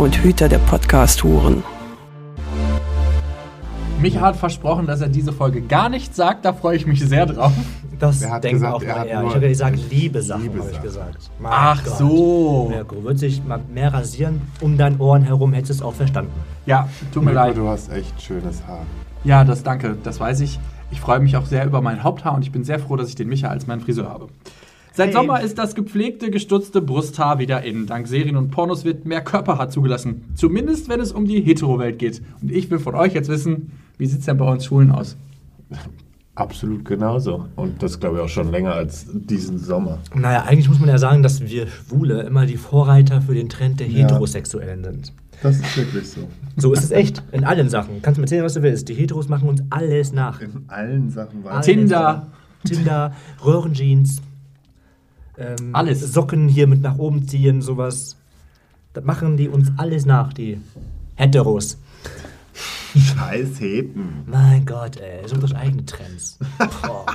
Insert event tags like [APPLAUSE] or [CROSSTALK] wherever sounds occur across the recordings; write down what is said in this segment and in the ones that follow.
und Hüter der Podcast-Huren. Micha hat versprochen, dass er diese Folge gar nicht sagt. Da freue ich mich sehr drauf. Das denkt auch er mal er. Ich habe gesagt, liebe Sachen, Liebe habe ich gesagt. Mein Ach Gott. so. Mirko, wird sich mal mehr rasieren um dein Ohren herum, hättest du es auch verstanden. Ja, tut mir Mirko, leid. du hast echt schönes Haar. Ja, das danke. Das weiß ich. Ich freue mich auch sehr über mein Haupthaar und ich bin sehr froh, dass ich den Micha als meinen Friseur habe. Seit Hey. Sommer ist das gepflegte, gestutzte Brusthaar wieder in. Dank Serien und Pornos wird mehr Körperhaar zugelassen. Zumindest, wenn es um die Hetero-Welt geht. Und ich will von euch jetzt wissen, wie sieht es denn bei uns Schulen aus? Absolut genauso. Und das glaube ich auch schon länger als diesen Sommer. Naja, eigentlich muss man ja sagen, dass wir Schwule immer die Vorreiter für den Trend der Ja. Heterosexuellen sind. Das ist wirklich so. So ist es echt. In allen Sachen. Kannst du mir erzählen, was du willst. Die Heteros machen uns alles nach. In allen Sachen. Tinder. Tinder, Röhrenjeans, ähm, Alles. Socken hier mit nach oben ziehen, sowas. Das machen die uns alles nach, die Heteros. Scheiß Heten. Mein Gott, ey, so unsere eigenen Trends. [LAUGHS] Boah.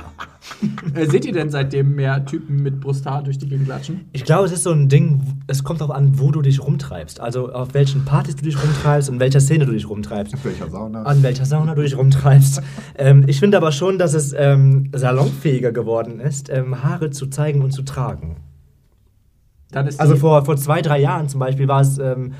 Äh, seht ihr denn seitdem mehr Typen mit Brusthaar durch die Gegend klatschen? Ich glaube, es ist so ein Ding, es kommt darauf an, wo du dich rumtreibst. Also auf welchen Partys du dich rumtreibst und in welcher Szene du dich rumtreibst. In welcher Sauna? An welcher Sauna du dich rumtreibst. [LAUGHS] ähm, ich finde aber schon, dass es ähm, salonfähiger geworden ist, ähm, Haare zu zeigen und zu tragen. Dann ist Also vor, vor zwei, drei Jahren zum Beispiel war es ähm,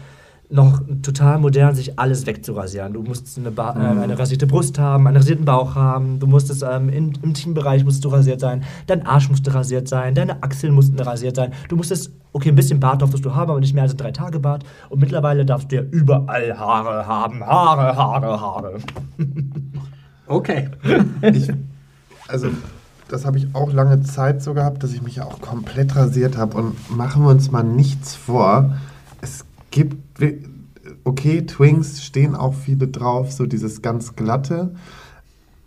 noch total modern, sich alles wegzurasieren. Du musstest eine, ba äh, eine rasierte Brust haben, einen rasierten Bauch haben, du musstest ähm, im, im Teambereich musst du rasiert sein, dein Arsch musste rasiert sein, deine Achseln mussten rasiert sein. Du musstest, okay, ein bisschen Bart durftest du haben, aber nicht mehr als drei Tage Bart. Und mittlerweile darfst du ja überall Haare haben. Haare, Haare, Haare. [LAUGHS] Okay. Ich, also, das habe ich auch lange Zeit so gehabt, dass ich mich ja auch komplett rasiert habe. Und machen wir uns mal nichts vor. Es gibt, okay, Twinks stehen auch viele drauf, so dieses ganz glatte.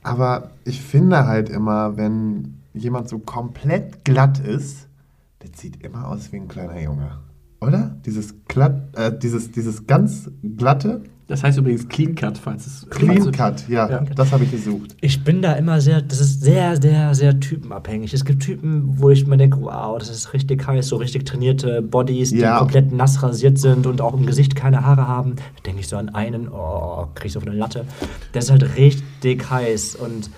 Aber ich finde halt immer, wenn jemand so komplett glatt ist, der sieht immer aus wie ein kleiner Junge. Oder? Dieses glatt, äh, dieses, dieses ganz glatte, Das heißt übrigens Clean Cut, falls es. Clean Cut, ja, Ja. das habe ich gesucht. Ich bin da immer sehr, das ist sehr, sehr, sehr typenabhängig. Es gibt Typen, wo ich mir denke, wow, das ist richtig heiß, so richtig trainierte Bodies, die Ja. komplett nass rasiert sind und auch im Gesicht keine Haare haben. Da denke ich so an einen, oh, krieg ich so auf eine Latte. Der ist halt richtig heiß und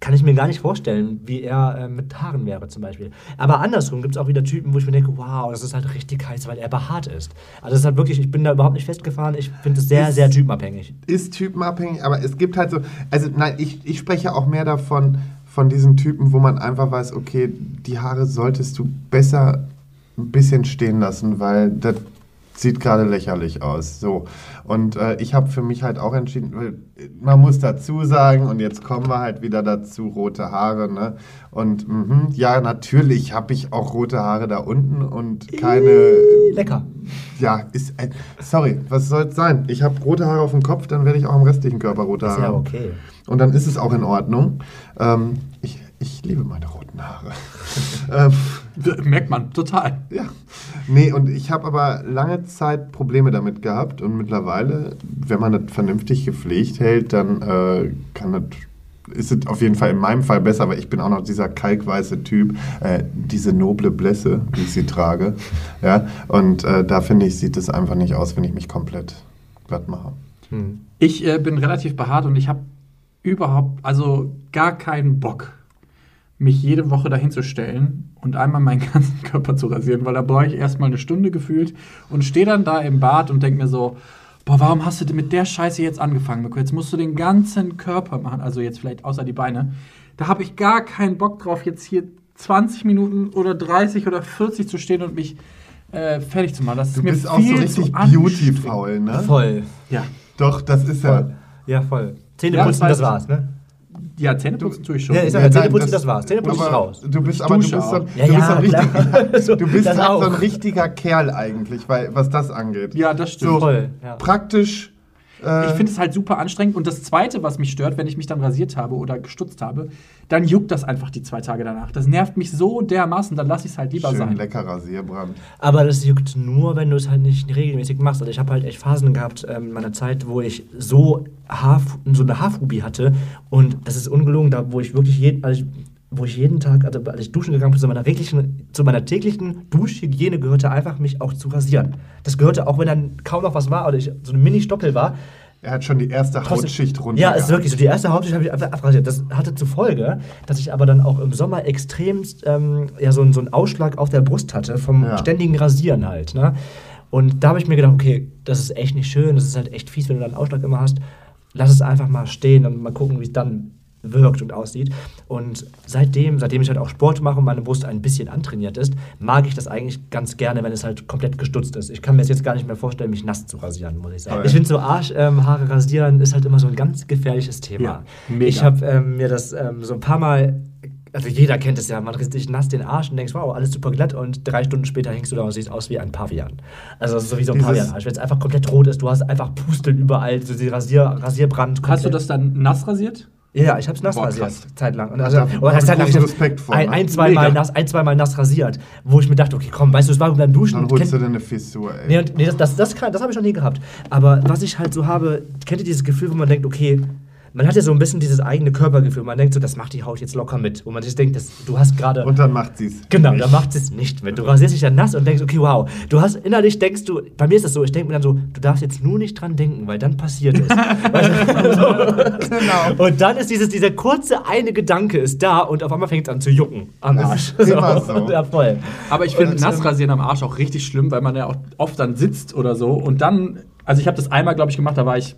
kann ich mir gar nicht vorstellen, wie er äh, mit Haaren wäre zum Beispiel. Aber andersrum gibt es auch wieder Typen, wo ich mir denke, wow, das ist halt richtig heiß, weil er behaart ist. Also es ist halt wirklich, ich bin da überhaupt nicht festgefahren. Ich finde es sehr, Ist- sehr typenabhängig. ist typenabhängig, aber es gibt halt so, also nein, ich, ich spreche auch mehr davon, von diesen Typen, wo man einfach weiß, okay, die Haare solltest du besser ein bisschen stehen lassen, weil das sieht gerade lächerlich aus. So. Und äh, ich habe für mich halt auch entschieden, man muss dazu sagen, und jetzt kommen wir halt wieder dazu, rote Haare, ne? Und mhm, ja, natürlich habe ich auch rote Haare da unten und keine. Lecker. Ja, ist. Äh, sorry, was soll es sein? Ich habe rote Haare auf dem Kopf, dann werde ich auch am restlichen Körper rote Ist Haare. ja haben. okay. Und dann ist es auch in Ordnung. Ähm, ich, ich liebe meine roten Haare. [LAUGHS] ähm, [LAUGHS] Merkt man, total. ja. Nee, und ich habe aber lange Zeit Probleme damit gehabt und mittlerweile, wenn man das vernünftig gepflegt hält, dann äh, kann das. Ist es auf jeden Fall in meinem Fall besser, weil ich bin auch noch dieser kalkweiße Typ, äh, diese noble Blässe, wie ich sie trage. Ja, und äh, da finde ich, sieht es einfach nicht aus, wenn ich mich komplett glatt mache. Hm. Ich äh, bin relativ behaart und ich habe überhaupt, also gar keinen Bock, mich jede Woche dahin zu stellen und einmal meinen [LAUGHS] ganzen Körper zu rasieren, weil da brauche ich erstmal eine Stunde gefühlt und stehe dann da im Bad und denke mir so, boah, warum hast du denn mit der Scheiße jetzt angefangen, Mirko? Jetzt musst du den ganzen Körper machen, also jetzt vielleicht außer die Beine. Da habe ich gar keinen Bock drauf, jetzt hier 20 Minuten oder 30 oder 40 zu stehen und mich äh, fertig zu machen. Das Du ist mir bist auch so richtig beauty-faul, ne? Voll. Ja. Doch, das ist ja. Voll. Ja, voll. Zähne Ja, putzen, das das war's, ne? Ja, Zähneputzen tue ich schon. Ja, ich sag Ja, Zähneputzen, das- das war's. Zähneputzen ist raus. Du bist aber du bist, so, du Ja, bist, ja, so, ein klar. richtig, [LAUGHS] So, du bist halt so ein richtiger Kerl eigentlich, weil, was das angeht. Ja, das stimmt. So Voll, ja. praktisch. Äh, Ich finde es halt super anstrengend. Und das Zweite, was mich stört, wenn ich mich dann rasiert habe oder gestutzt habe, dann juckt das einfach die zwei Tage danach. Das nervt mich so dermaßen, dann lasse ich es halt lieber schön sein. lecker Rasierbrand. Aber das juckt nur, wenn du es halt nicht regelmäßig machst. Also ich habe halt echt Phasen gehabt ähm, in meiner Zeit, wo ich so, Haar, so eine Haarphobie hatte. Und das ist ungelogen, da wo ich wirklich jeden, also ich, wo ich jeden Tag, also als ich duschen gegangen bin, zu meiner, täglichen, zu meiner täglichen Duschhygiene gehörte einfach, mich auch zu rasieren. Das gehörte, auch wenn dann kaum noch was war oder ich so eine Mini-Stoppel war, Er hat schon die erste Trotzdem- Hautschicht runter. Ja, ist wirklich so. Die erste Hautschicht habe ich einfach abrasiert. Das hatte zur Folge, dass ich aber dann auch im Sommer extremst ähm, ja, so, einen- so einen Ausschlag auf der Brust hatte, vom Ja. ständigen Rasieren halt. Ne? Und da habe ich mir gedacht, okay, das ist echt nicht schön, das ist halt echt fies, wenn du dann einen Ausschlag immer hast. Lass es einfach mal stehen und mal gucken, wie es dann wirkt und aussieht. Und seitdem, seitdem ich halt auch Sport mache und meine Brust ein bisschen antrainiert ist, mag ich das eigentlich ganz gerne, wenn es halt komplett gestutzt ist. Ich kann mir jetzt gar nicht mehr vorstellen, mich nass zu rasieren, muss ich sagen. Aber- Ich finde so Arschhaare rasieren ist halt immer so ein ganz gefährliches Thema. Ja, mega. Ich habe ähm, mir das ähm, so ein paar Mal, also jeder kennt es ja, man rasiert sich nass den Arsch und denkst, wow, alles super glatt und drei Stunden später hängst du da und siehst aus wie ein Pavian. Also so wie so ein Pavian-Arsch. Wenn es einfach komplett rot ist, du hast einfach Pusteln überall, so die Rasier, Rasierbrand. Hast du komplett. das dann nass rasiert? Ja, ich habe es nass Boah, rasiert, krass. zeitlang. Und Da also, ich großen hab Respekt vor, ein, ein, zwei Mal nass, ein, zwei Mal nass rasiert, wo ich mir dachte, okay, komm, weißt du, es war beim Duschen. Dann holst du dir eine Fissur, ey. Nee, nee das, das, das, kann- das habe ich noch nie gehabt. Aber was ich halt so habe, kennt ihr dieses Gefühl, wo man denkt, okay, man hat ja so ein bisschen dieses eigene Körpergefühl. Man denkt so, das macht die Haut jetzt locker mit. Wo man sich denkt, das, du hast gerade. Und dann macht sie's. Genau, da macht es nicht mit. Du rasierst dich dann nass und denkst, okay, wow. Du hast innerlich denkst du, bei mir ist das so, ich denke mir dann so, du darfst jetzt nur nicht dran denken, weil dann passiert es. [LAUGHS] Weißt du? Genau. Und dann ist dieses, dieser kurze eine Gedanke ist da und auf einmal fängt es an zu jucken am Das Arsch. ist immer so. [LAUGHS] Ja, voll. Aber ich finde Und, nass ähm, rasieren am Arsch auch richtig schlimm, weil man ja auch oft dann sitzt oder so und dann, also ich habe das einmal, glaube ich, gemacht, da war ich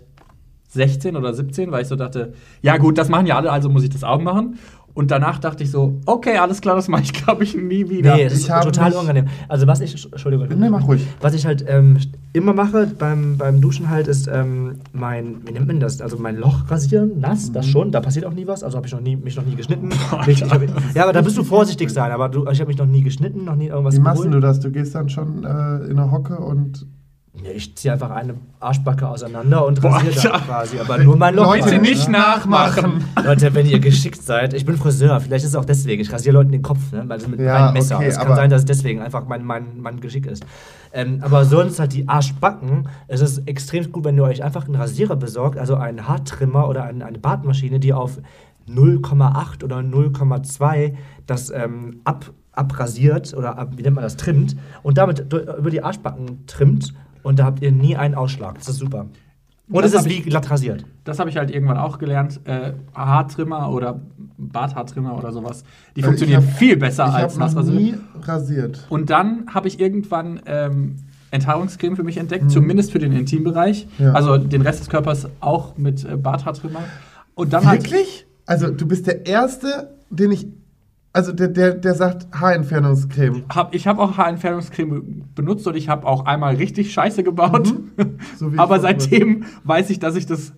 16 oder 17, weil ich so dachte, ja gut, das machen ja alle, also muss ich das auch machen. Und danach dachte ich so, okay, alles klar, das mache ich, [LAUGHS] glaube ich, nie wieder. Nee, das Ich ist total unangenehm. Also was ich, Entschuldigung. Nee, mach ruhig. Was ich halt ähm, immer mache beim, beim Duschen halt, ist ähm, mein, wie nennt man das? Also mein Loch rasieren, nass, das Mhm. schon, da passiert auch nie was. Also habe ich noch nie, mich noch nie geschnitten. [LAUGHS] ich, ich hab, ja, aber da bist du vorsichtig sein, aber du, ich habe mich noch nie geschnitten, noch nie irgendwas Wie machst du das? Du gehst dann schon äh, in eine Hocke und. Ich ziehe einfach eine Arschbacke auseinander und rasiere dann quasi, aber nur mein Loch. Leute, halt, nicht ne? nachmachen. Leute, wenn ihr geschickt seid, ich bin Friseur, vielleicht ist es auch deswegen. Ich rasiere Leuten den Kopf, ne? Weil mit Ja, einem Messer. okay, es kann sein, dass es deswegen einfach mein, mein, mein Geschick ist. Ähm, aber sonst halt die Arschbacken. Es ist extrem gut, wenn ihr euch einfach einen Rasierer besorgt, also einen Haartrimmer oder ein, eine Bartmaschine, die auf 0,8 oder 0,2 das ähm, ab, abrasiert oder ab, wie nennt man das, trimmt und damit über die Arschbacken trimmt und da habt ihr nie einen Ausschlag. Das ist super. Und Das es ist wie glatt rasiert. Das habe ich halt irgendwann auch gelernt. Äh, Haartrimmer oder Barthaartrimmer oder sowas. Die Also funktionieren hab- viel besser ich als Nassrasur. nie rasiert. Und dann habe ich irgendwann ähm, Enthaarungscreme für mich entdeckt, zumindest für den Intimbereich. Mhm. Ja. Also den Rest des Körpers auch mit äh, Barthaartrimmer. Und dann halt. Wirklich? Also, du bist der Erste, den ich. Also, der, der, der sagt Haarentfernungscreme. Hab, ich habe auch Haarentfernungscreme benutzt und ich habe auch einmal richtig Scheiße gebaut. So wie [LAUGHS] Aber seitdem weiß ich, dass ich das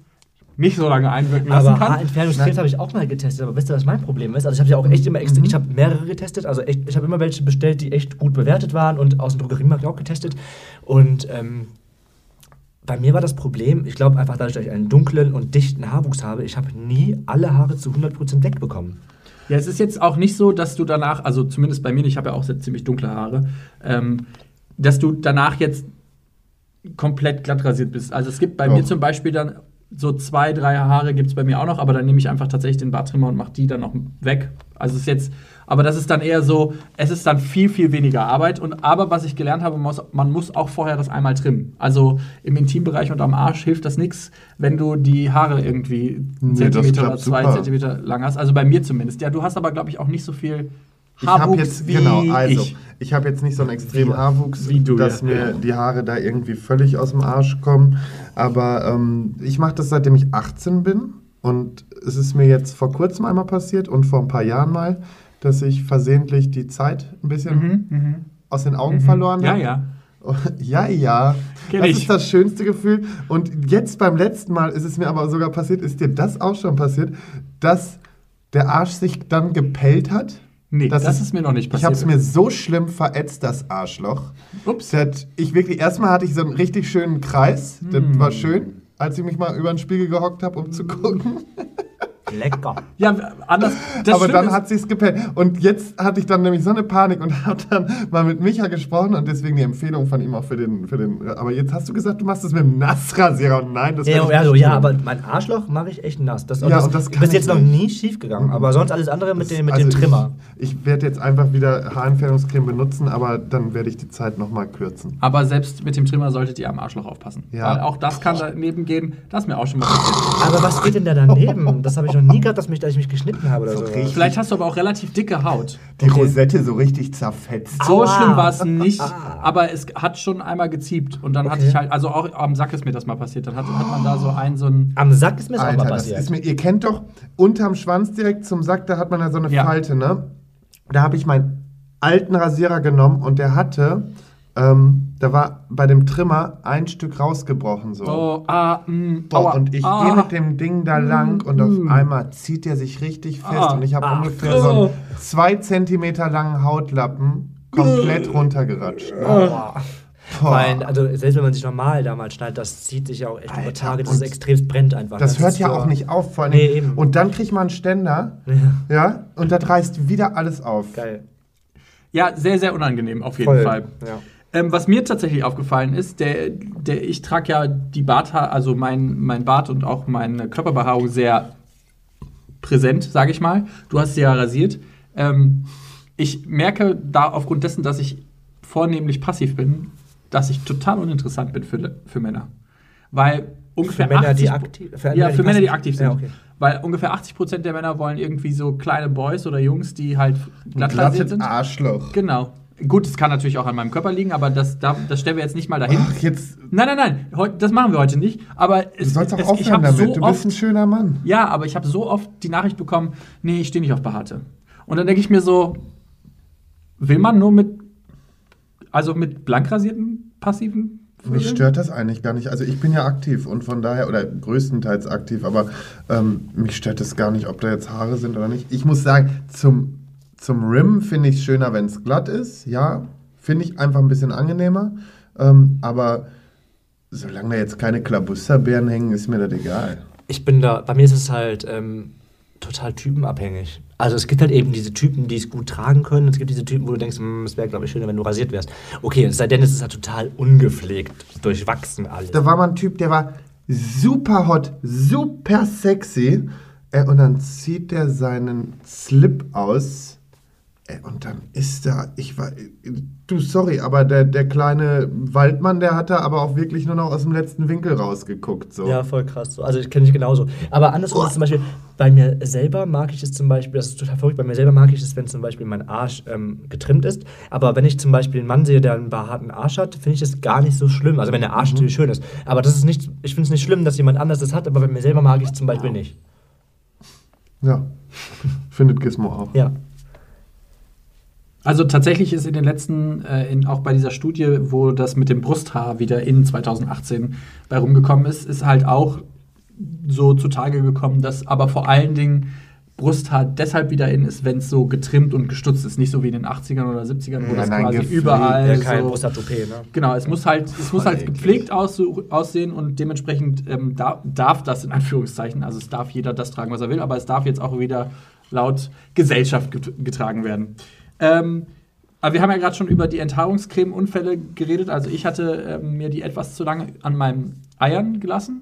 nicht so lange einwirken lassen Aber kann. Haarentfernungscremes habe ich auch mal getestet. Aber wisst ihr, was mein Problem ist? Also ich habe ja auch echt immer extra, Mhm. ich habe mehrere getestet. Also echt, ich habe immer welche bestellt, die echt gut bewertet waren und aus dem Drogeriemarkt auch getestet. Und ähm, bei mir war das Problem, ich glaube einfach dadurch, dass ich einen dunklen und dichten Haarwuchs habe, ich habe nie alle Haare zu 100% wegbekommen. Ja, es ist jetzt auch nicht so, dass du danach, also zumindest bei mir, ich habe ja auch ziemlich dunkle Haare, ähm, dass du danach jetzt komplett glatt rasiert bist. Also es gibt bei Doch. mir zum Beispiel dann so zwei, drei Haare gibt es bei mir auch noch, aber dann nehme ich einfach tatsächlich den Barttrimmer und mache die dann noch weg. Also es ist jetzt, aber das ist dann eher so, es ist dann viel, viel weniger Arbeit. Und aber was ich gelernt habe, man muss, man muss auch vorher das einmal trimmen. Also im Intimbereich und am Arsch hilft das nichts, wenn du die Haare irgendwie einen Nee, Zentimeter oder zwei super. Zentimeter lang hast. Also bei mir zumindest. Ja, du hast aber, glaube ich, auch nicht so viel Ich habe Haarwuchs jetzt, wie genau, also, ich. ich, habe jetzt nicht so einen extremen Wie- Haarwuchs, wie du, dass ja. mir die Haare da irgendwie völlig aus dem Arsch kommen. Aber ähm, ich mache das seitdem ich 18 bin. Und es ist mir jetzt vor kurzem einmal passiert und vor ein paar Jahren mal, dass ich versehentlich die Zeit ein bisschen aus den Augen verloren Mhm, Ja, habe. ja. [LAUGHS] Ja, ja. Kenn das ich. ist das schönste Gefühl. Und jetzt beim letzten Mal ist es mir aber sogar passiert, ist dir das auch schon passiert, dass der Arsch sich dann gepellt hat. Nee, das ist mir noch nicht Ich habe es passiert. mir so schlimm verätzt, das Arschloch. Ups. Das, ich wirklich, erstmal hatte ich so einen richtig schönen Kreis. Das Hm. war schön, als ich mich mal über den Spiegel gehockt habe, um zu gucken. [LAUGHS] Lecker. Ja, anders. Das Aber dann ist- hat sich's gepellt. Und jetzt hatte ich dann nämlich so eine Panik und [LAUGHS] habe dann mal mit Micha gesprochen und deswegen die Empfehlung von ihm auch für den, für den. Aber jetzt hast du gesagt, du machst das mit dem Nassrasierer und nein, das Ja, werd ich also, nicht ja, aber mein Arschloch mache ich echt nass. Das, Ja, das, und das kann bis jetzt noch nie schief gegangen. Aber sonst alles andere mit, dem, mit Also dem Trimmer. Ich, ich werde jetzt einfach wieder Haarentfernungscreme benutzen, aber dann werde ich die Zeit nochmal kürzen. Aber selbst mit dem Trimmer solltet ihr am Arschloch aufpassen. Ja. Weil auch das kann daneben gehen. Das ist mir auch schon mal passiert. Aber was geht denn da daneben? Das habe ich noch nie gehabt, dass, mich, dass ich mich geschnitten habe oder so. richtig. Vielleicht hast du aber auch relativ dicke Haut. Die Rosette so richtig zerfetzt. So Aua. schlimm war es nicht, aber es hat schon einmal geziebt. Und dann hatte Okay. ich halt, also auch am Sack ist mir das mal passiert. Dann hat, hat man da so einen, so ein. Am Sack ist mir das auch Alter, mal das passiert. ist mir, ihr kennt doch unterm Schwanz direkt zum Sack, da hat man ja so eine Ja. Falte, ne? Da habe ich meinen alten Rasierer genommen und der hatte, ähm, da war bei dem Trimmer ein Stück rausgebrochen so. Oh, ah, mh, Boah, aua, und ich ah. gehe mit dem Ding da lang und auf einmal zieht der sich richtig fest Ah. und ich habe Ah. ungefähr so einen zwei Zentimeter langen Hautlappen komplett runtergeratscht. Boah. Boah. Weil, also selbst wenn man sich normal damals schneidet, das zieht sich ja auch echt über Alter, Tage, dass und es extrem brennt einfach. Das hört ist ja so- auch nicht auf, vor allem. Nee, eben. Und dann kriegt man einen Ständer, ja, und das reißt wieder alles auf. Geil. Ja, sehr, sehr unangenehm auf jeden Voll. Fall. Ja. Ähm, was mir tatsächlich aufgefallen ist, der, der, ich trage ja die Barthaar, also mein, mein Bart und auch meine Körperbehaarung sehr präsent, sage ich mal. Du hast sie ja rasiert. Ähm, ich merke da aufgrund dessen, dass ich vornehmlich passiv bin, dass ich total uninteressant bin für, für Männer. Weil ungefähr Männer, 80 die aktiv- für ja, Männer, die für Männer, die aktiv sind. Ja, okay. Weil ungefähr 80 Prozent der Männer wollen irgendwie so kleine Boys oder Jungs, die halt glatt rasiert sind. Arschloch. Genau. Gut, es kann natürlich auch an meinem Körper liegen, aber das, da, das stellen wir jetzt nicht mal dahin. Ach, jetzt, Nein, nein, nein, das machen wir heute nicht. Aber du es, sollst auch es, aufhören damit. so du bist ein schöner Mann. ja, aber ich habe so oft die Nachricht bekommen, nee, ich stehe nicht auf Behaarte. Und dann denke ich mir so, will man nur mit, also mit blank rasierten passiven Mich stört das eigentlich gar nicht. Also ich bin ja aktiv und von daher, oder größtenteils aktiv, aber ähm, mich stört das gar nicht, ob da jetzt Haare sind oder nicht. Ich muss sagen, zum, zum Rim finde ich es schöner, wenn es glatt ist. Ja, finde ich einfach ein bisschen angenehmer. Ähm, aber solange da jetzt keine Klabusterbeeren hängen, ist mir das egal. Ich bin da, bei mir ist es halt ähm, total typenabhängig. Also es gibt halt eben diese Typen, die es gut tragen können. Es gibt diese Typen, wo du denkst, "Hm, es wäre, glaube ich, schöner, wenn du rasiert wärst. Okay, es sei denn, es ist halt total ungepflegt, durchwachsen alles. Da war mal ein Typ, der war super hot, super sexy. Äh, und dann zieht der seinen Slip aus. Äh, und dann ist da, ich war, du, sorry, aber der, der kleine Waldmann, der hat da aber auch wirklich nur noch aus dem letzten Winkel rausgeguckt. So. Ja, voll krass. So. Also ich kenne ich genauso. Aber andersrum ist zum Beispiel, bei mir selber mag ich es zum Beispiel, das ist total verrückt, bei mir selber mag ich es, wenn zum Beispiel mein Arsch ähm, getrimmt ist. Aber wenn ich zum Beispiel einen Mann sehe, der einen behaarten Arsch hat, finde ich das gar nicht so schlimm. Also wenn der Arsch natürlich schön ist. Aber das ist nicht, ich finde es nicht schlimm, dass jemand anderes das hat, aber bei mir selber mag ich es zum Beispiel nicht. Ja. Findet Gizmo auch. Ja. Also tatsächlich ist in den letzten, äh, in, auch bei dieser Studie, wo das mit dem Brusthaar wieder in 2018 bei rumgekommen ist, ist halt auch so zutage gekommen, dass aber vor allen Dingen Brusthaar deshalb wieder in ist, wenn es so getrimmt und gestutzt ist. Nicht so wie in den 80ern oder 70ern, wo Ja, das nein, quasi gepflegt. überall Ja, kein so ne? Genau, es muss halt, es muss halt eklig. gepflegt aussehen und dementsprechend ähm, da, darf das in Anführungszeichen, also es darf jeder das tragen, was er will, aber es darf jetzt auch wieder laut Gesellschaft get getragen werden. Ähm, aber wir haben ja gerade schon über die Enthaarungscreme-Unfälle geredet. Also ich hatte ähm, mir die etwas zu lange an meinen Eiern gelassen.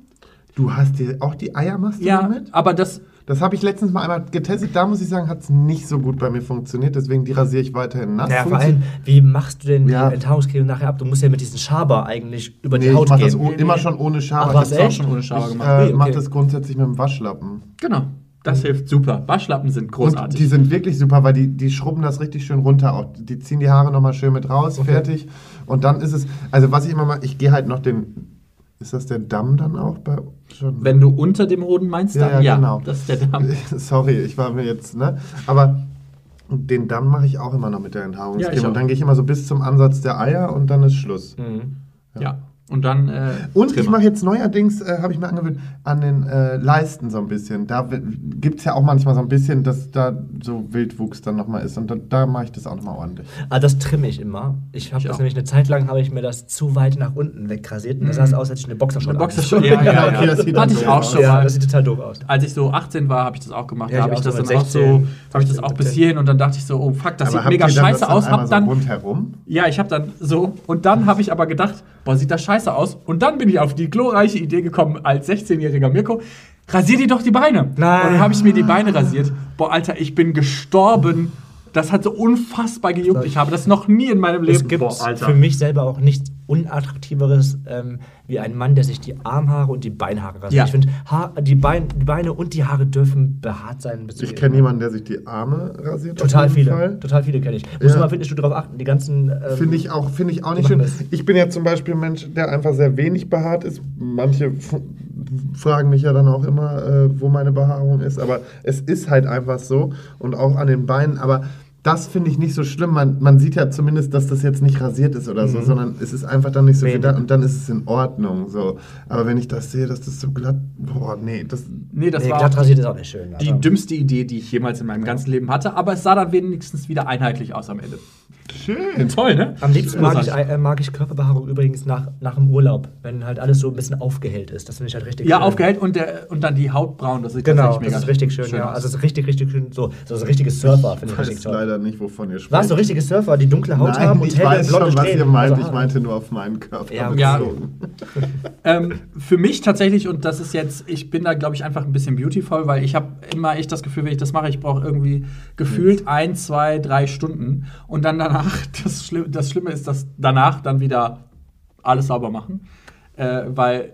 Du hast dir auch die Eiermaske Ja, damit? aber das, Das habe ich letztens mal einmal getestet. Da muss ich sagen, hat es nicht so gut bei mir funktioniert. Deswegen die rasiere ich weiterhin nass. Ja, vor allem, wie machst du denn Ja. die Enthaarungscreme nachher ab? Du musst ja mit diesem Schaber eigentlich über Nee, die ich Haut mache gehen. das oh, immer schon ohne Schaber. Ach, was, ich hab's auch echt? schon ohne Schaber ich, gemacht. äh, Okay, mache okay. das grundsätzlich mit dem Waschlappen. genau, das hilft super. Waschlappen sind Und großartig. die sind wirklich super, weil die, die schrubben das richtig schön runter. Auch die ziehen die Haare nochmal schön mit raus, fertig. Und dann ist es, also was ich immer mache, ich gehe halt noch den, ist das der Damm dann auch bei schon? Wenn du unter dem Hoden meinst, Ja, dann ja, ja, genau. das ist der Darm. [LAUGHS] Sorry, ich war mir jetzt, ne? Aber den Damm mache ich auch immer noch mit der Ja, Enthaarungscreme. auch. und dann gehe ich immer so bis zum Ansatz der Eier und dann ist Schluss. Mhm. Ja. Und dann. Äh, Und ich Trimmer. mache jetzt neuerdings, äh, habe ich mir angewöhnt, an den äh, Leisten so ein bisschen. Da gibt es ja auch manchmal so ein bisschen, dass da so Wildwuchs dann nochmal ist. Und da, da mache ich das auch nochmal ordentlich. Ah, das trimme ich immer. Ich habe Ich das auch. nämlich eine Zeit lang, habe ich mir das zu weit nach unten wegrasiert. Und das sah aus, als hätte ich eine Boxershort Mhm. Eine an. Boxershort. Ja, ja, ja. Okay, das sieht Hatte ich auch aus. schon Ja, das sieht total doof aus. Als ich so 18 war, habe ich das auch gemacht. Ja, da ich habe ich auch das so dann mit auch so, 16, habe ich das auch 17. bis hierhin und dann dachte ich so, oh fuck, das Aber sieht mega scheiße aus. Hab dann, rundherum? ja, ich habe dann so und dann habe ich aber gedacht, boah, sieht das scheiße aus. Und dann bin ich auf die glorreiche Idee gekommen, als 16-jähriger Mirko, rasier dir doch die Beine. Nein. Und dann habe ich mir die Beine rasiert. Boah, Alter, ich bin gestorben. Das hat so unfassbar gejuckt. Ich habe das noch nie in meinem Leben. Es gibt Boah, für mich selber auch nichts unattraktiveres ähm, wie ein Mann, der sich die Armhaare und die Beinhaare rasiert. Ja. Ich finde, die, Bein, die Beine und die Haare dürfen behaart sein. Ich kenne jemanden, der sich die Arme rasiert. Total viele. Fall. Total viele kenne ich. Muss Ja. mal Fitnessstudio drauf achten. Die ganzen. Ähm, Finde ich auch, finde ich auch nicht schön. das. Ich bin ja zum Beispiel ein Mensch, der einfach sehr wenig behaart ist. Manche fragen mich ja dann auch immer, äh, wo meine Behaarung ist. Aber es ist halt einfach so. Und auch an den Beinen. Aber das finde ich nicht so schlimm. Man, man sieht ja zumindest, dass das jetzt nicht rasiert ist oder so, sondern es ist einfach dann nicht so Nee, viel da und dann ist es in Ordnung. So. Aber wenn ich das sehe, dass das so glatt. Boah, nee, das. nee, das nee, war glatt rasiert ist auch nicht schön. die dümmste Idee, die ich jemals in meinem ganzen Leben hatte. Aber es sah dann wenigstens wieder einheitlich aus am Ende. Schön. Toll, ne? Am liebsten mag ich, äh, mag ich Körperbehaarung übrigens nach, nach dem Urlaub, wenn halt alles so ein bisschen aufgehellt ist. Das finde ich halt richtig Ja, schön. aufgehellt und, der, und dann die Haut braun. Das sieht Genau, tatsächlich das ist richtig schön, ja. aus. Also es ist richtig, richtig schön. So, so ein richtiges Surfer, finde Ich ich weiß richtig toll. leider nicht, wovon ihr sprecht. Warst du richtige Surfer, die dunkle Haut Nein, haben und ich helle, weiß blonde schon, was Strähnen? ihr meint. Also ich meinte nur auf meinen Körper. Ja, Ja. bezogen. [LAUGHS] ähm, für mich tatsächlich, und das ist jetzt, ich bin da, glaube ich, einfach ein bisschen beautiful, weil ich habe immer echt das Gefühl, wenn ich das mache, ich brauche irgendwie gefühlt ein, zwei, drei Stunden. Und dann danach, das, Schlimm, das Schlimme ist, dass danach dann wieder alles sauber machen. Äh, weil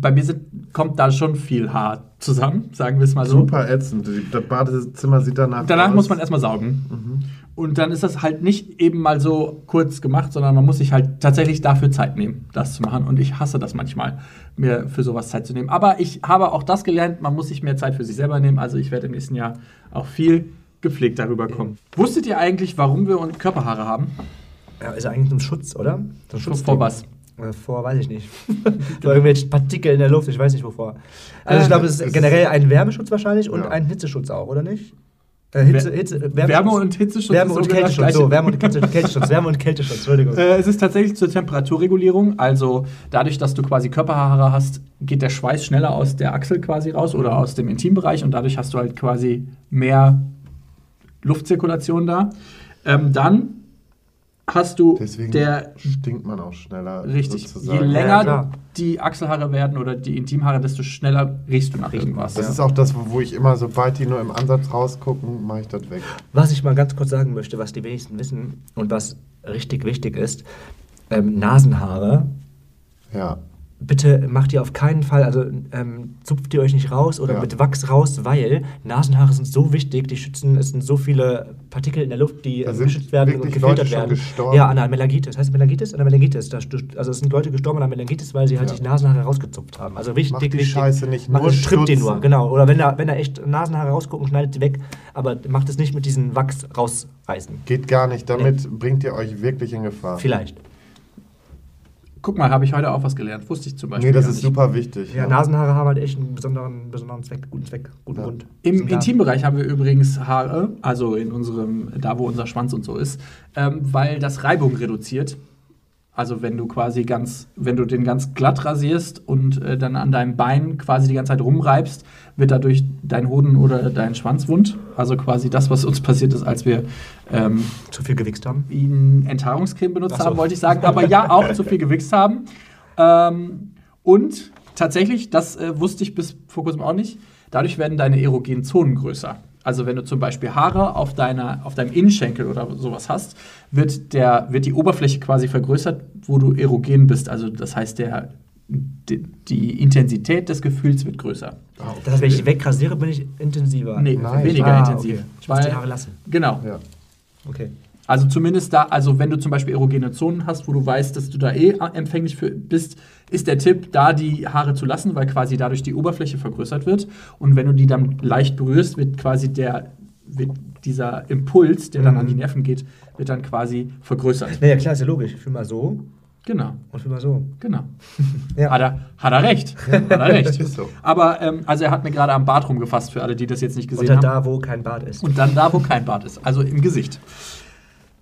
bei mir sind, kommt da schon viel Haar zusammen, sagen wir es mal so. Super ätzend. Das Badezimmer sieht danach Danach aus. muss man erstmal saugen. Und dann ist das halt nicht eben mal so kurz gemacht, sondern man muss sich halt tatsächlich dafür Zeit nehmen, das zu machen. Und ich hasse das manchmal, mir für sowas Zeit zu nehmen. Aber ich habe auch das gelernt, man muss sich mehr Zeit für sich selber nehmen. Also ich werde im nächsten Jahr auch viel gepflegt darüber kommen. Wusstet ihr eigentlich, warum wir uns Körperhaare haben? Ja, ist eigentlich ein Schutz, oder? Ein Schutz vor was? Äh, Vor, weiß ich nicht. [LAUGHS] vor irgendwelchen Partikel in der Luft, ich weiß nicht wovor. Also ich Äh, glaube, es ist generell ein Wärmeschutz wahrscheinlich und Ja. ein Hitzeschutz auch, oder nicht? Äh, Hitze, Hitze, Wärme- und Hitzeschutz Wärme und Kälteschutz. So. Wärme und Kälte- Kälteschutz. Wärme und Kälteschutz, Entschuldigung. Äh, es ist tatsächlich zur Temperaturregulierung. Also dadurch, dass du quasi Körperhaare hast, geht der Schweiß schneller aus der Achsel quasi raus oder aus dem Intimbereich und dadurch hast du halt quasi mehr Luftzirkulation da. Ähm, dann hast du Deswegen der stinkt man auch schneller. richtig. Je sozusagen. Ja, länger klar. die Achselhaare werden oder die Intimhaare, desto schneller riechst du nach Riecht irgendwas. Das ja. ist auch das, wo ich immer, sobald die nur im Ansatz rausgucken, mache ich das weg. Was ich mal ganz kurz sagen möchte, was die wenigsten wissen und was richtig wichtig ist, ähm, Nasenhaare. Ja. Bitte macht ihr auf keinen Fall, also ähm, zupft ihr euch nicht raus oder Ja. mit Wachs raus, weil Nasenhaare sind so wichtig, die schützen, es sind so viele Partikel in der Luft, die ähm, geschützt werden und gefiltert Leute werden. gestorben. Ja, an einer Melangitis. Heißt Melangitis? An einer Melangitis. Da, also es sind Leute gestorben an einer Melangitis, weil sie halt Ja. sich Nasenhaare rausgezupft haben. Also wichtig, Macht die wichtig. Scheiße nicht, Macht nur strippt stutzen. nur, genau. Oder wenn da, wenn da echt Nasenhaare rausgucken, schneidet sie weg, aber macht es nicht mit diesem Wachs rausreißen. Geht gar nicht. Damit bringt ihr euch wirklich in Gefahr. Vielleicht. Guck mal, habe ich heute auch was gelernt. Wusste ich zum Beispiel. Nee, das gar ist nicht. super wichtig. Ja, Nasenhaare haben halt echt einen besonderen, besonderen Zweck, guten Zweck, guten Ja. Grund. Im. Intimbereich haben wir übrigens Haare, also in unserem, da wo unser Schwanz und so ist, ähm, weil das Reibung reduziert. Also wenn du quasi ganz, wenn du den ganz glatt rasierst und äh, dann an deinem Bein quasi die ganze Zeit rumreibst, wird dadurch dein Hoden oder dein Schwanz wund. Also quasi das, was uns passiert ist, als wir ähm, Zu viel gewichst haben. Enthaarungscreme benutzt so. haben, wollte ich sagen, aber ja, auch zu viel gewichst haben. Ähm, und tatsächlich, das äh, wusste ich bis vor kurzem auch nicht, dadurch werden deine erogenen Zonen größer. Also wenn du zum Beispiel Haare auf, deiner, auf deinem Innenschenkel oder sowas hast, wird, der, wird die Oberfläche quasi vergrößert, wo du erogen bist. Also das heißt, der, die, die Intensität des Gefühls wird größer. Ah, Das heißt, wenn ich die wegrasiere, bin ich intensiver. Nee, Nein. weniger Ah, intensiv. okay. Ich muss die Haare lassen. Genau. Ja. Okay. Also zumindest da, also wenn du zum Beispiel erogene Zonen hast, wo du weißt, dass du da eh empfänglich für bist, ist der Tipp, da die Haare zu lassen, weil quasi dadurch die Oberfläche vergrößert wird. Und wenn du die dann leicht berührst, wird quasi der, wird dieser Impuls, der dann Mhm. an die Nerven geht, wird dann quasi vergrößert. Naja, klar, ist ja logisch. Ich fühle mal so. Genau. Und für mal so. Genau. [LAUGHS] Ja. Hat, er, hat er recht. [LAUGHS] Hat er recht. [LAUGHS] So. Aber ähm, also er hat mir gerade am Bart rumgefasst, für alle, die das jetzt nicht gesehen Unter haben. da, wo kein Bad ist. Und dann da, wo kein Bart ist, also im Gesicht.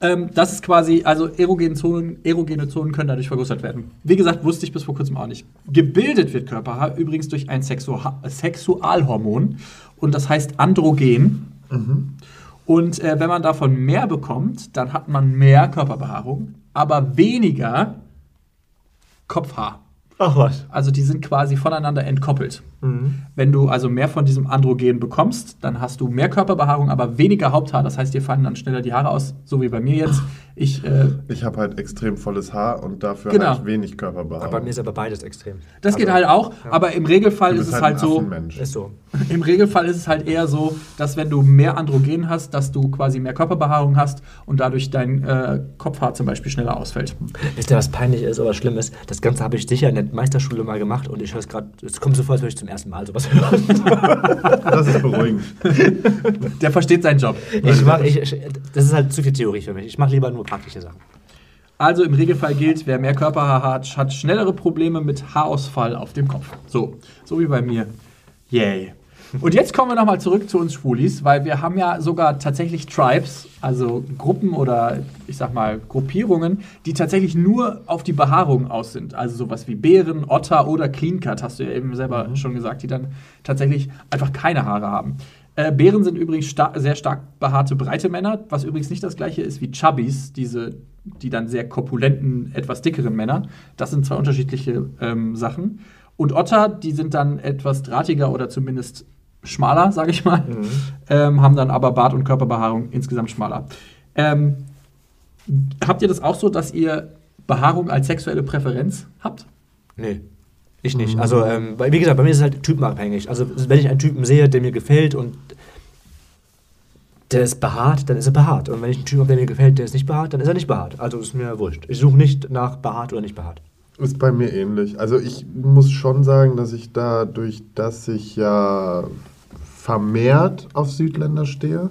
Ähm, das ist quasi, also erogene Zonen, erogene Zonen können dadurch vergrößert werden. Wie gesagt, wusste ich bis vor kurzem auch nicht. Gebildet wird Körperhaar übrigens durch ein Sexua Sexualhormon und das heißt Androgen. Und äh, wenn man davon mehr bekommt, dann hat man mehr Körperbehaarung, aber weniger Kopfhaar. Ach was. Also die sind quasi voneinander entkoppelt. Mhm. Wenn du also mehr von diesem Androgen bekommst, dann hast du mehr Körperbehaarung, aber weniger Haupthaar. Das heißt, dir fallen dann schneller die Haare aus, so wie bei mir jetzt. [LAUGHS] Ich, äh, Ich habe halt extrem volles Haar und dafür Genau. halt wenig Körperbehaarung. Bei mir ist aber beides extrem. das geht Also, halt auch, aber im Regelfall du ist es halt halt so. Ist so. [LAUGHS] Im Regelfall ist es halt eher so, dass wenn du mehr Androgen hast, dass du quasi mehr Körperbehaarung hast und dadurch dein äh, Kopfhaar zum Beispiel schneller ausfällt. Wisst ihr, was peinlich ist oder schlimm ist? Das Ganze habe ich sicher in der Meisterschule mal gemacht und ich höre es gerade, es kommt so vor, als würde ich zum ersten Mal sowas [LAUGHS] hören. Das ist beruhigend. [LAUGHS] Der versteht seinen Job. Ich mach, ich, ich, das ist halt zu viel Theorie für mich. Ich mache lieber nur praktische Sachen. Also im Regelfall gilt, wer mehr Körperhaar hat, hat schnellere Probleme mit Haarausfall auf dem Kopf. So, so wie bei mir. Yay. Und jetzt kommen wir nochmal zurück zu uns Schwulis, weil wir haben ja sogar tatsächlich Tribes, also Gruppen oder ich sag mal Gruppierungen, die tatsächlich nur auf die Behaarung aus sind. Also sowas wie Bären, Otter oder Clean Cut, hast du ja eben selber schon gesagt, die dann tatsächlich einfach keine Haare haben. Äh, Bären sind übrigens sta sehr stark behaarte breite Männer, was übrigens nicht das gleiche ist wie Chubbies, diese, die dann sehr korpulenten, etwas dickeren Männer. Das sind zwei unterschiedliche ähm, Sachen. Und Otter, die sind dann etwas drahtiger oder zumindest schmaler, sage ich mal, ähm, haben dann aber Bart- und Körperbehaarung insgesamt schmaler. Ähm, habt ihr das auch so, dass ihr Behaarung als sexuelle Präferenz habt? Nee. Ich nicht. Also, ähm, wie gesagt, bei mir ist es halt typenabhängig. Also, wenn ich einen Typen sehe, der mir gefällt und der ist behaart, dann ist er behaart. Und wenn ich einen Typen habe, der mir gefällt, der ist nicht behaart, dann ist er nicht behaart. Also ist mir wurscht. Ich suche nicht nach behaart oder nicht behaart. Ist bei mir ähnlich. Also ich muss schon sagen, dass ich dadurch, dass ich ja vermehrt auf Südländer stehe,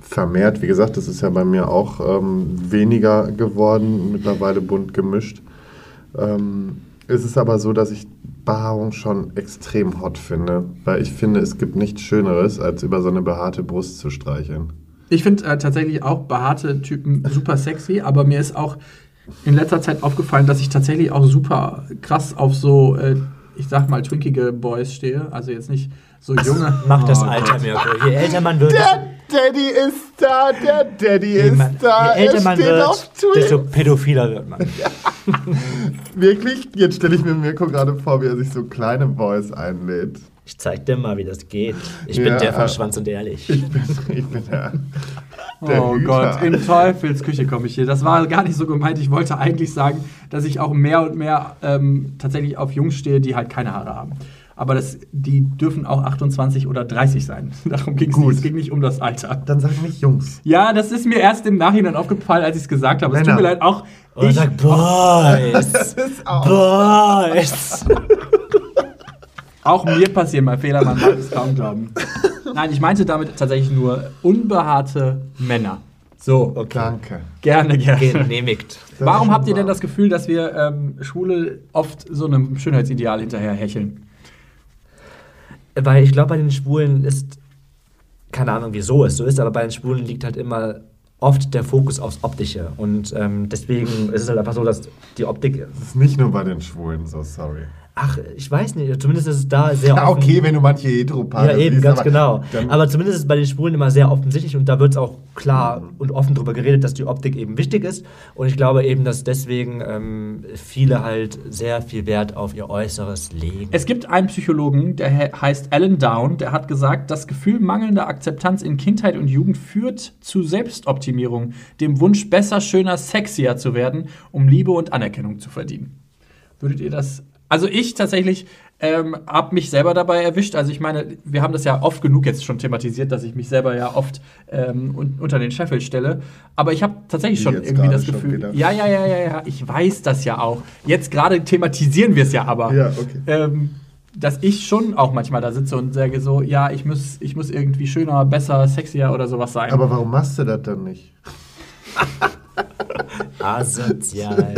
vermehrt, wie gesagt, das ist ja bei mir auch ähm, weniger geworden, mittlerweile bunt gemischt. Ähm, ist es aber so, dass ich Behaarung schon extrem hot finde, weil ich finde, es gibt nichts Schöneres, als über so eine behaarte Brust zu streicheln. Ich finde äh, tatsächlich auch behaarte Typen super sexy, aber mir ist auch in letzter Zeit aufgefallen, dass ich tatsächlich auch super krass auf so, äh, ich sag mal, twinkige Boys stehe. Also jetzt nicht so junge. Macht das Oh Alter, Gott. Mirko. Je älter man wird, Daddy ist da, der Daddy je, man, je älter man wird, desto pädophiler wird man. [LAUGHS] Wirklich? Jetzt stelle ich mir Mirko gerade vor, wie er sich so kleine Boys einlädt. Ich zeig dir mal, wie das geht. Ich Ja. bin der von Schwanz und Ehrlich. Ich bin, ich bin der. der Oh Hüter. Gott, in Teufelsküche komme ich hier. Das war gar nicht so gemeint. Ich wollte eigentlich sagen, dass ich auch mehr und mehr ähm, tatsächlich auf Jungs stehe, die halt keine Haare haben. Aber das, die dürfen auch 28 oder 30 sein. [LAUGHS] Darum ging es nicht. Es ging nicht um das Alter. Dann sag nicht Jungs. Ja, das ist mir erst im Nachhinein aufgefallen, als ich es gesagt habe. Es tut mir leid, auch Oder ich. sag Boys. [LAUGHS] Boys. Auch mir passieren mal Fehler, man mag es kaum glauben. Nein, ich meinte damit tatsächlich nur unbehaarte Männer. So, Danke. gerne, gerne. Genehmigt. Das Warum habt ihr denn das Gefühl, dass wir ähm, Schwule oft so einem Schönheitsideal hinterher hecheln? Weil ich glaube, bei den Schwulen ist, keine Ahnung, wieso es so ist, aber bei den Schwulen liegt halt immer oft der Fokus aufs Optische. Und ähm, deswegen ist es halt einfach so, dass die Optik. Das ist nicht nur bei den Schwulen so, sorry. Ach, ich weiß nicht, zumindest ist es da sehr [LAUGHS] Ja, offen- okay, wenn du manche Heteropaare Ja, eben, siehst, ganz aber genau. Aber zumindest ist es bei den Schwulen immer sehr offensichtlich und da wird es auch klar und offen darüber geredet, dass die Optik eben wichtig ist. Und ich glaube eben, dass deswegen ähm, viele halt sehr viel Wert auf ihr Äußeres legen. Es gibt einen Psychologen, der he heißt Alan Down, der hat gesagt, das Gefühl mangelnder Akzeptanz in Kindheit und Jugend führt zu Selbstoptimierung, dem Wunsch, besser, schöner, sexier zu werden, um Liebe und Anerkennung zu verdienen. Würdet ihr das. Also ich tatsächlich ähm, habe mich selber dabei erwischt. Also ich meine, wir haben das ja oft genug jetzt schon thematisiert, dass ich mich selber ja oft ähm, un unter den Scheffel stelle. Aber ich habe tatsächlich schon jetzt irgendwie das Gefühl. Ja, ja, ja, ja, ja. Ich weiß das ja auch. Jetzt gerade thematisieren wir es ja aber Ja, okay. ähm, dass ich schon auch manchmal da sitze und sage so, ja, ich muss, ich muss irgendwie schöner, besser, sexier oder sowas sein. Aber warum machst du das dann nicht? [LAUGHS] Asozial.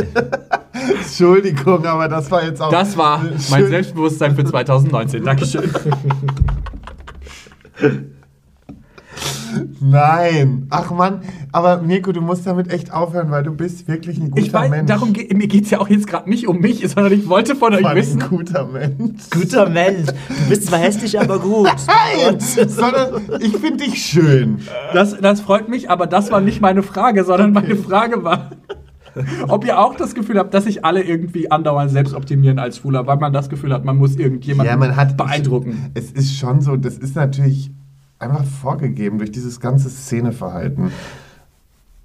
Entschuldigung, aber das war jetzt auch. Das war mein Selbstbewusstsein für 2019. Dankeschön. Nein. Ach Mann, aber Mirko, du musst damit echt aufhören, weil du bist wirklich ein guter Ich weiß, Mensch. darum ge mir geht es ja auch jetzt gerade nicht um mich, sondern ich wollte von euch Mann, wissen. ein guter Mensch. Guter Mensch. Du bist zwar hässlich, aber gut. [LAUGHS] Nein, sondern ich finde dich schön. Das, das freut mich, aber das war nicht meine Frage, sondern meine Frage war, [LAUGHS] ob ihr auch das Gefühl habt, dass sich alle irgendwie andauernd selbst optimieren als Schwuler, weil man das Gefühl hat, man muss irgendjemanden Ja, man hat beeindrucken. Es ist schon so, das ist natürlich einfach vorgegeben durch dieses ganze Szeneverhalten.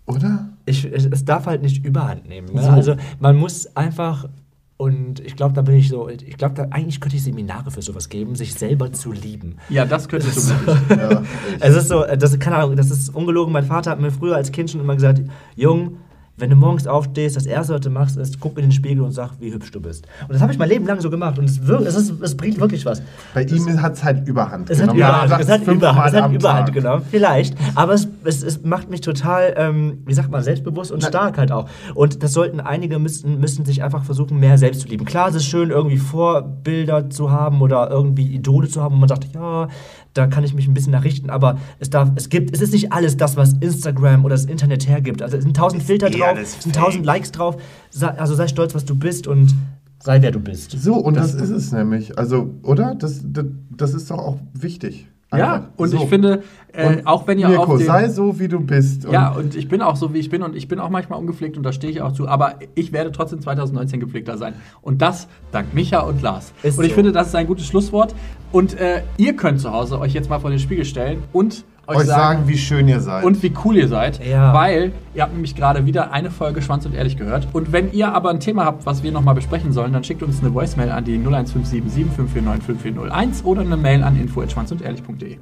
Oder? Ich, es, es darf halt nicht überhand nehmen. Ne? So. Also man muss einfach, und ich glaube, da bin ich so, ich glaube, da, eigentlich könnte ich Seminare für sowas geben, sich selber zu lieben. Ja, das könntest du wirklich. [LAUGHS] Ja. Es ist so, das ist, keine Ahnung, das ist ungelogen. Mein Vater hat mir früher als Kind schon immer gesagt, Jung, wenn du morgens aufstehst, das erste, was du machst, ist, guck in den Spiegel und sag, wie hübsch du bist. Und das habe ich mein Leben lang so gemacht und es, wirkt, es, ist, es bringt wirklich was. Bei ihm hat es halt Überhand Es hat genommen. Überhand, Er sagt es hat Überhand, es hat Überhand genommen, vielleicht. Aber es, es, es macht mich total, ähm, wie sagt man, selbstbewusst und stark halt auch. Und das sollten einige müssen, müssen sich einfach versuchen, mehr selbst zu lieben. Klar, es ist schön, irgendwie Vorbilder zu haben oder irgendwie Idole zu haben, wo man sagt, ja, da kann ich mich ein bisschen nachrichten, aber es darf, es gibt, es ist nicht alles das, was Instagram oder das Internet hergibt. Also es sind tausend Filter drauf, es sind tausend Likes drauf. Sei, also sei stolz, was du bist und sei wer du bist. So, und das, ist es nämlich. Also, oder? Das, das, das ist doch auch wichtig. Ja, und So. ich finde, äh, Und auch wenn ihr Mirko, auf den, sei so, wie du bist. Ja, und ich bin auch so, wie ich bin und ich bin auch manchmal ungepflegt und da stehe ich auch zu, aber ich werde trotzdem 2019 gepflegter sein. Und das dank Micha und Lars. Ist und ich so. finde, das ist ein gutes Schlusswort. Und äh, ihr könnt zu Hause euch jetzt mal vor den Spiegel stellen und euch, euch sagen, sagen, wie schön ihr seid. und wie cool ihr seid, Ja. weil ihr habt nämlich gerade wieder eine Folge Schwanz und Ehrlich gehört. Und wenn ihr aber ein Thema habt, was wir nochmal besprechen sollen, dann schickt uns eine Voicemail an die 01577 549 5401 oder eine Mail an info.schwanzundehrlich.de.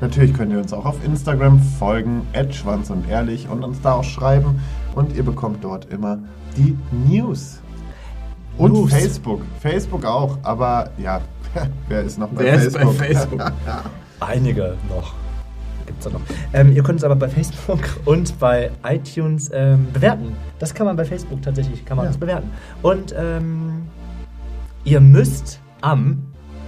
Natürlich könnt ihr uns auch auf Instagram folgen, schwanz und ehrlich, und uns da auch schreiben. Und ihr bekommt dort immer die News. Und News. Facebook. Facebook auch, aber ja, [LAUGHS] wer ist noch bei Wer ist Facebook? bei Facebook? [LAUGHS] Einige noch. Gibt's da noch. Ähm, ihr könnt es aber bei Facebook [LAUGHS] und bei iTunes ähm, bewerten. Das kann man bei Facebook tatsächlich, kann man Ja. das bewerten. Und ähm, ihr müsst am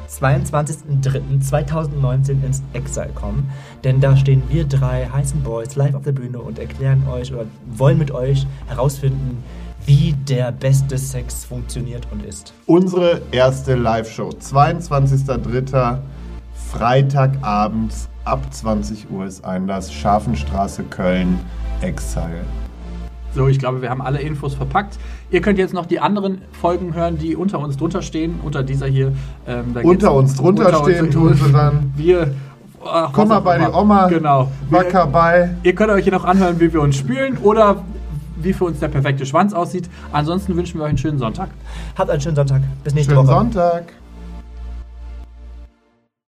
22.03.2019 ins Exile kommen, denn da stehen wir drei heißen Boys live auf der Bühne und erklären euch oder wollen mit euch herausfinden, wie der beste Sex funktioniert und ist. Unsere erste Live-Show, 22.03. Freitagabends ab 20 Uhr ist Einlass, Scharfenstraße, Köln, Exile. So, ich glaube, wir haben alle Infos verpackt. Ihr könnt jetzt noch die anderen Folgen hören, die unter uns drunter stehen, unter dieser hier. Ähm, da Unter uns drunter unter uns- stehen tun sie dann. Wir. ach, Komm mal bei die Oma, Genau. Wir, wacker bei. ihr könnt euch hier noch anhören, wie wir uns spülen oder wie für uns der perfekte Schwanz aussieht. Ansonsten wünschen wir euch einen schönen Sonntag. Habt einen schönen Sonntag. Bis nächste Schönen Woche. Sonntag.